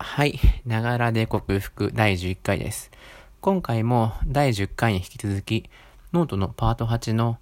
はい。ながらで克服第11回です。今回も第10回に引き続き、ノートのパート8の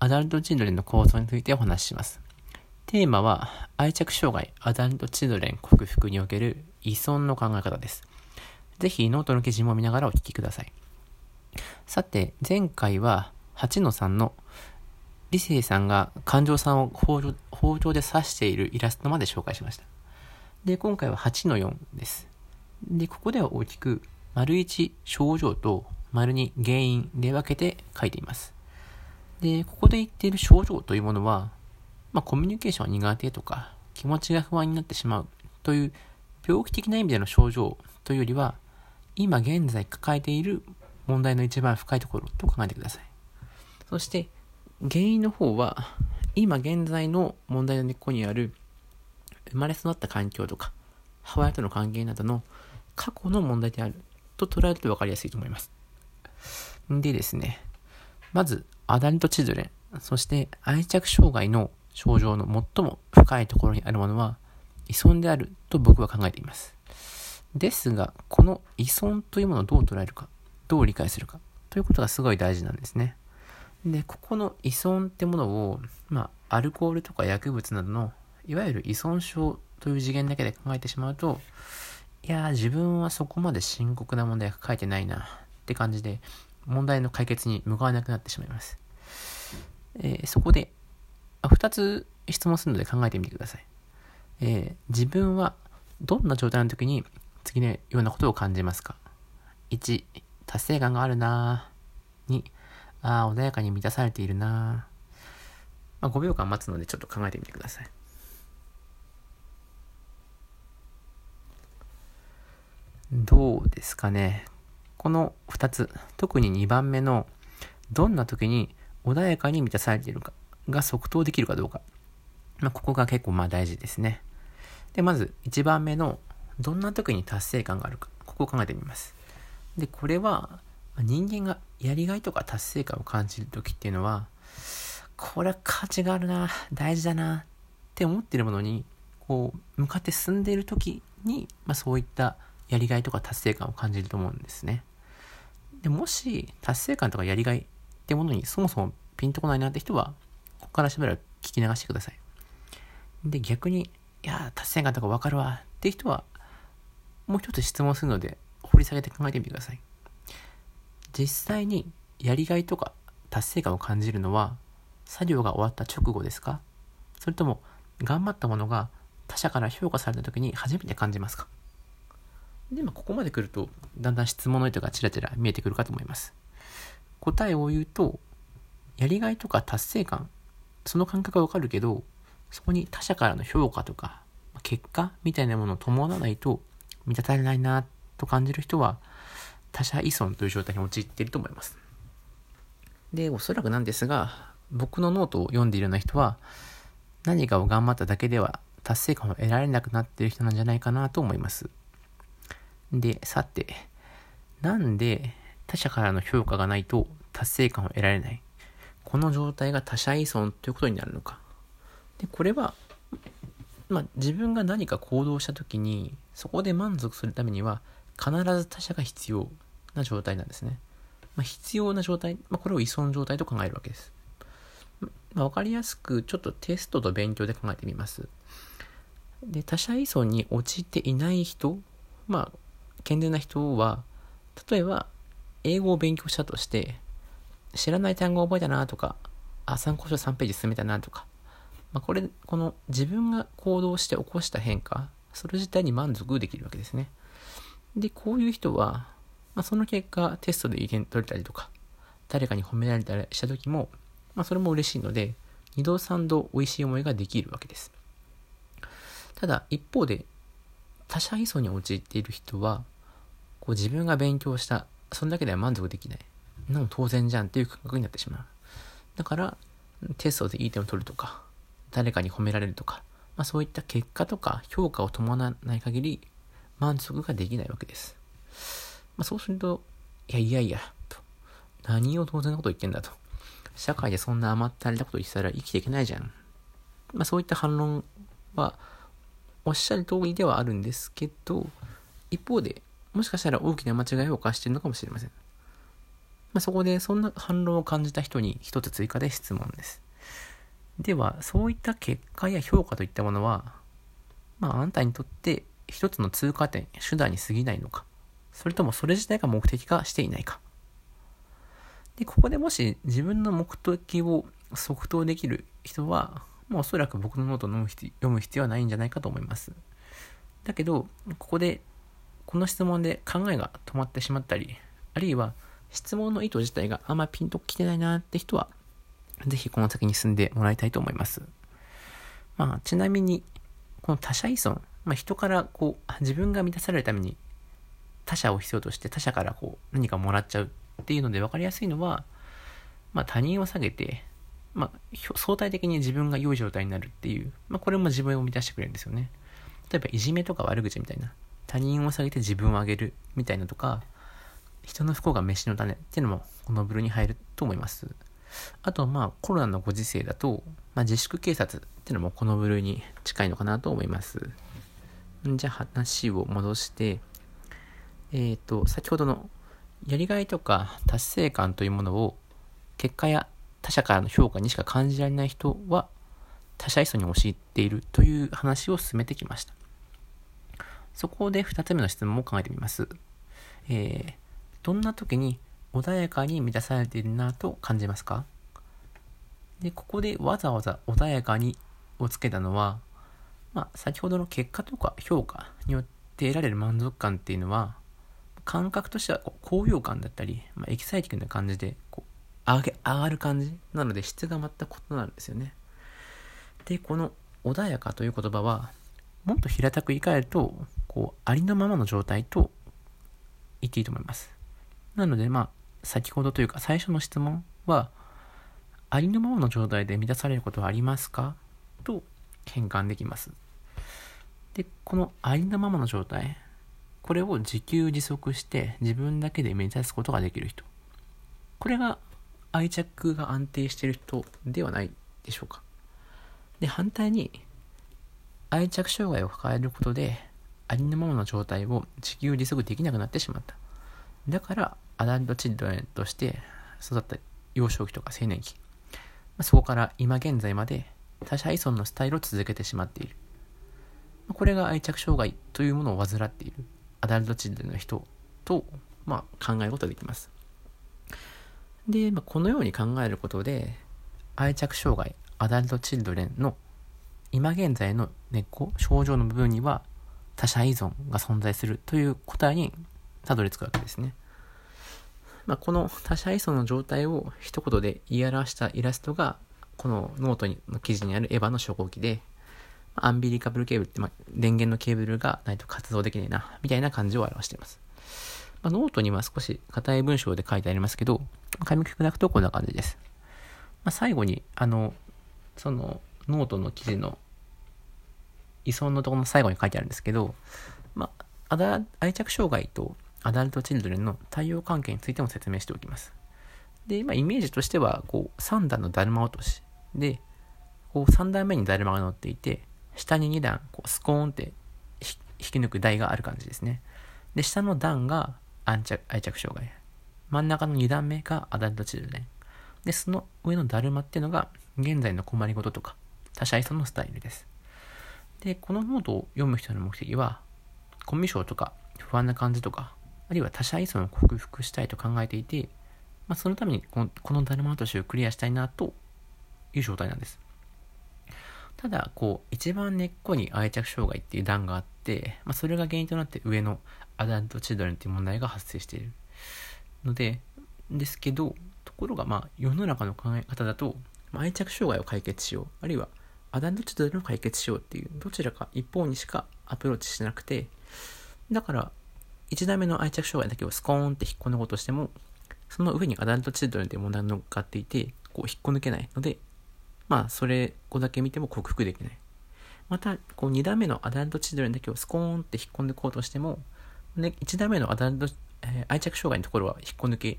アダルトチルドレンの構造についてお話しします。テーマは、愛着障害アダルトチルドレン克服における依存の考え方です。ぜひノートの記事も見ながらお聞きください。さて、前回は8の3の理性さんが感情さんを包丁で刺しているイラストまで紹介しました。で、今回は8の4です。で、ここでは大きく、丸1症状と丸2原因で分けて書いています。で、ここで言っている症状というものは、まあ、コミュニケーション苦手とか、気持ちが不安になってしまうという病気的な意味での症状というよりは、今現在抱えている問題の一番深いところと考えてください。そして、原因の方は、今現在の問題の根っこにある生まれ育った環境とか、母親との関係などの過去の問題であると捉えると分かりやすいと思います。でですね、まず、アダルトチルドレン、そして愛着障害の症状の最も深いところにあるものは、依存であると僕は考えています。ですが、この依存というものをどう捉えるか、どう理解するか、ということがすごい大事なんですね。で、ここの依存ってものを、まあ、アルコールとか薬物などのいわゆる依存症という次元だけで考えてしまうと、いや、自分はそこまで深刻な問題が書いてないなって感じで、問題の解決に向かわなくなってしまいます。えー、そこで、2つ質問するので考えてみてください。えー、自分はどんな状態の時に次のようなことを感じますか ?1、達成感があるな2、ああ、穏やかに満たされているなまあ、5秒間待つのでちょっと考えてみてください。どうですかね。この2つ、特に2番目の、どんな時に穏やかに満たされているかが即答できるかどうか。まあ、ここが結構まあ大事ですね。で、まず1番目の、どんな時に達成感があるか。ここを考えてみます。で、これは、人間がやりがいとか達成感を感じる時っていうのは、これは価値があるな、大事だなって思ってるものに、こう、向かって進んでいる時に、まあそういったやりがいとか達成感を感じると思うんですね。でもし、達成感とかやりがいってものにそもそもピンとこないなって人は、ここからしばらく聞き流してください。で、逆に、いや、達成感とかわかるわって人は、もう一つ質問するので、掘り下げて考えてみてください。実際にやりがいとか達成感を感じるのは、作業が終わった直後ですか？それとも、頑張ったものが他者から評価された時に初めて感じますか？で、まあ、ここまで来ると、だんだん質問の意図がちらちら見えてくるかと思います。答えを言うと、やりがいとか達成感、その感覚はわかるけど、そこに他者からの評価とか、結果みたいなものを伴わないと満たされないなと感じる人は、他者依存という状態に陥っていると思います。で、おそらくなんですが、僕のノートを読んでいるような人は、何かを頑張っただけでは達成感を得られなくなっている人なんじゃないかなと思います。で、さて、なんで他者からの評価がないと達成感を得られない？この状態が他者依存ということになるのか？で、これは、まあ、自分が何か行動した時に、そこで満足するためには、必ず他者が必要な状態なんですね。まあ、必要な状態、まあ、これを依存状態と考えるわけです。まあ、わかりやすく、ちょっとテストと勉強で考えてみます。で、他者依存に陥っていない人、まあ、健全な人は、例えば、英語を勉強したとして、知らない単語を覚えたなとか、あ、参考書3ページ進めたなとか、まあ、これ、この自分が行動して起こした変化、それ自体に満足できるわけですね。で、こういう人は、まあ、その結果、テストで意見取れたりとか、誰かに褒められたりした時も、まあ、それも嬉しいので、二度三度美味しい思いができるわけです。ただ、一方で、他者依存に陥っている人は、こう自分が勉強した、それだけでは満足できない。のも当然じゃんっていう感覚になってしまう。だから、テストでいい点を取るとか、誰かに褒められるとか、まあそういった結果とか評価を伴わない限り、満足ができないわけです。まあそうすると、いやいやいや、と。何を当然なこと言ってんだと。社会でそんな甘ったれたこと言ってたら生きていけないじゃん。まあそういった反論は、おっしゃる通りではあるんですけど、一方で、もしかしたら大きな間違いを犯しているのかもしれません。まあ、そこでそんな反論を感じた人に一つ追加で質問です。では、そういった結果や評価といったものは、まあ、あなたにとって一つの通過点、手段に過ぎないのか、それともそれ自体が目的化していないか。で、ここでもし自分の目的を即答できる人は、もうおそらく僕のノートを読む必要はないんじゃないかと思います。だけど、ここで、この質問で考えが止まってしまったり、あるいは質問の意図自体があんまピンときてないなって人は、ぜひこの先に進んでもらいたいと思います。まあ、ちなみに、この他者依存、まあ、人からこう、自分が満たされるために他者を必要として他者からこう何かもらっちゃうっていうので分かりやすいのは、まあ、他人を下げて、まあ、相対的に自分が良い状態になるっていう、まあ、これも自分を満たしてくれるんですよね。例えば、いじめとか悪口みたいな、他人を下げて自分を上げるみたいなとか、人の不幸が飯の種っていうのもこの部類に入ると思います。あと、まあ、コロナのご時世だと、まあ、自粛警察っていうのもこの部類に近いのかなと思います。じゃあ話を戻して、えっ、ー、と、先ほどのやりがいとか達成感というものを結果や他者からの評価にしか感じられない人は他者依存に陥っているという話を進めてきました。そこで2つ目の質問も考えてみます。えー、どんな時に穏やかに満たされているなと感じますか？で、ここでわざわざ穏やかにをつけたのは、まあ、先ほどの結果とか評価によって得られる満足感っていうのは、感覚としてはこう高揚感だったり、まあ、エキサイティングな感じでこう上げ上がる感じなので質が全く異なるんですよね。で、この穏やかという言葉は、もっと平たく言い換えると、こう、ありのままの状態と言っていいと思います。なので、まあ、先ほどというか最初の質問は、ありのままの状態で満たされることはありますか？と変換できます。で、このありのままの状態、これを自給自足して自分だけで目指すことができる人。これが愛着が安定している人ではないでしょうか。で、反対に愛着障害を抱えることでありのままの状態を自給自足できなくなってしまった。だから、アダルトチルドレンとして育った幼少期とか青年期、そこから今現在まで他者依存のスタイルを続けてしまっている。これが愛着障害というものを患っているアダルトチルドレンの人と、まあ、考えることができます。で、まあ、このように考えることで、愛着障害、アダルトチルドレンの今現在の根っこ、症状の部分には他者依存が存在するという答えにたどり着くわけですね。まあ、この他者依存の状態を一言で言い表したイラストが、このノートの記事にあるエヴァの初号機で、アンビリカブルケーブルって、まあ、電源のケーブルがないと活動できないな、みたいな感じを表しています。まあ、ノートには少し硬い文章で書いてありますけど、噛み砕くとこんな感じです。まあ、最後に、あの、そのノートの記事の依存のところの最後に書いてあるんですけど、まあ、愛着障害とアダルト・チルドレンの対応関係についても説明しておきます。で、今イメージとしては、こう、3段のだるま落としで、こう、3段目にだるまが乗っていて、下に2段、こう、スコーンって引き抜く台がある感じですね。で、下の段が愛着愛着障害。真ん中の2段目がアダルト・チルドレン。で、その上のだるまっていうのが、現在の困りごととか、他者依存のスタイルです。で、このノートを読む人の目的は、コミュ障とか不安な感じとか、あるいは他者依存を克服したいと考えていて、まあ、そのためにこのこのダルマ落としをクリアしたいなという状態なんです。ただ、こう、一番根っこに愛着障害っていう段があって、まあ、それが原因となって上のアダルトチルドレンっていう問題が発生しているので、ですけど、ところが、まあ、世の中の考え方だと、まあ、愛着障害を解決しよう、あるいはアダルトチルドレンを解決しようっていう、どちらか一方にしかアプローチしなくて、だから、1段目の愛着障害だけをスコーンって引っこ抜こうとしても、その上にアダルトチルドレンという問題が乗っかっていて、こう引っこ抜けないので、まあ、それをだけ見ても克服できない。また、こう2段目のアダルトチルドレンだけをスコーンって引っこ抜こうとしても、ね、1段目のアダルト、えー、愛着障害のところは引っこ抜け、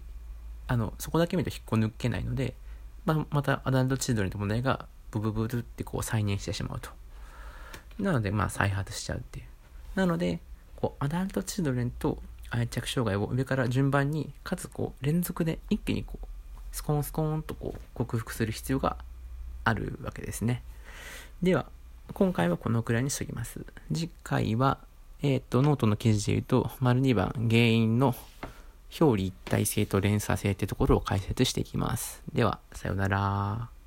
あの、そこだけ見ると引っこ抜けないので、まあ、またアダルトチルドレンの問題がブブブルってこう再燃してしまうと。なので、まあ再発しちゃうっていう。なので、こう、アダルトチルドレンと愛着障害を上から順番に、かつこう、連続で一気にこう、スコーンスコーンとこう、克服する必要があるわけですね。では、今回はこのくらいにしときます。次回は、えっ、と、ノートの記事で言うと、丸2番、原因の表裏一体性と連鎖性ってところを解説していきます。では、さようなら。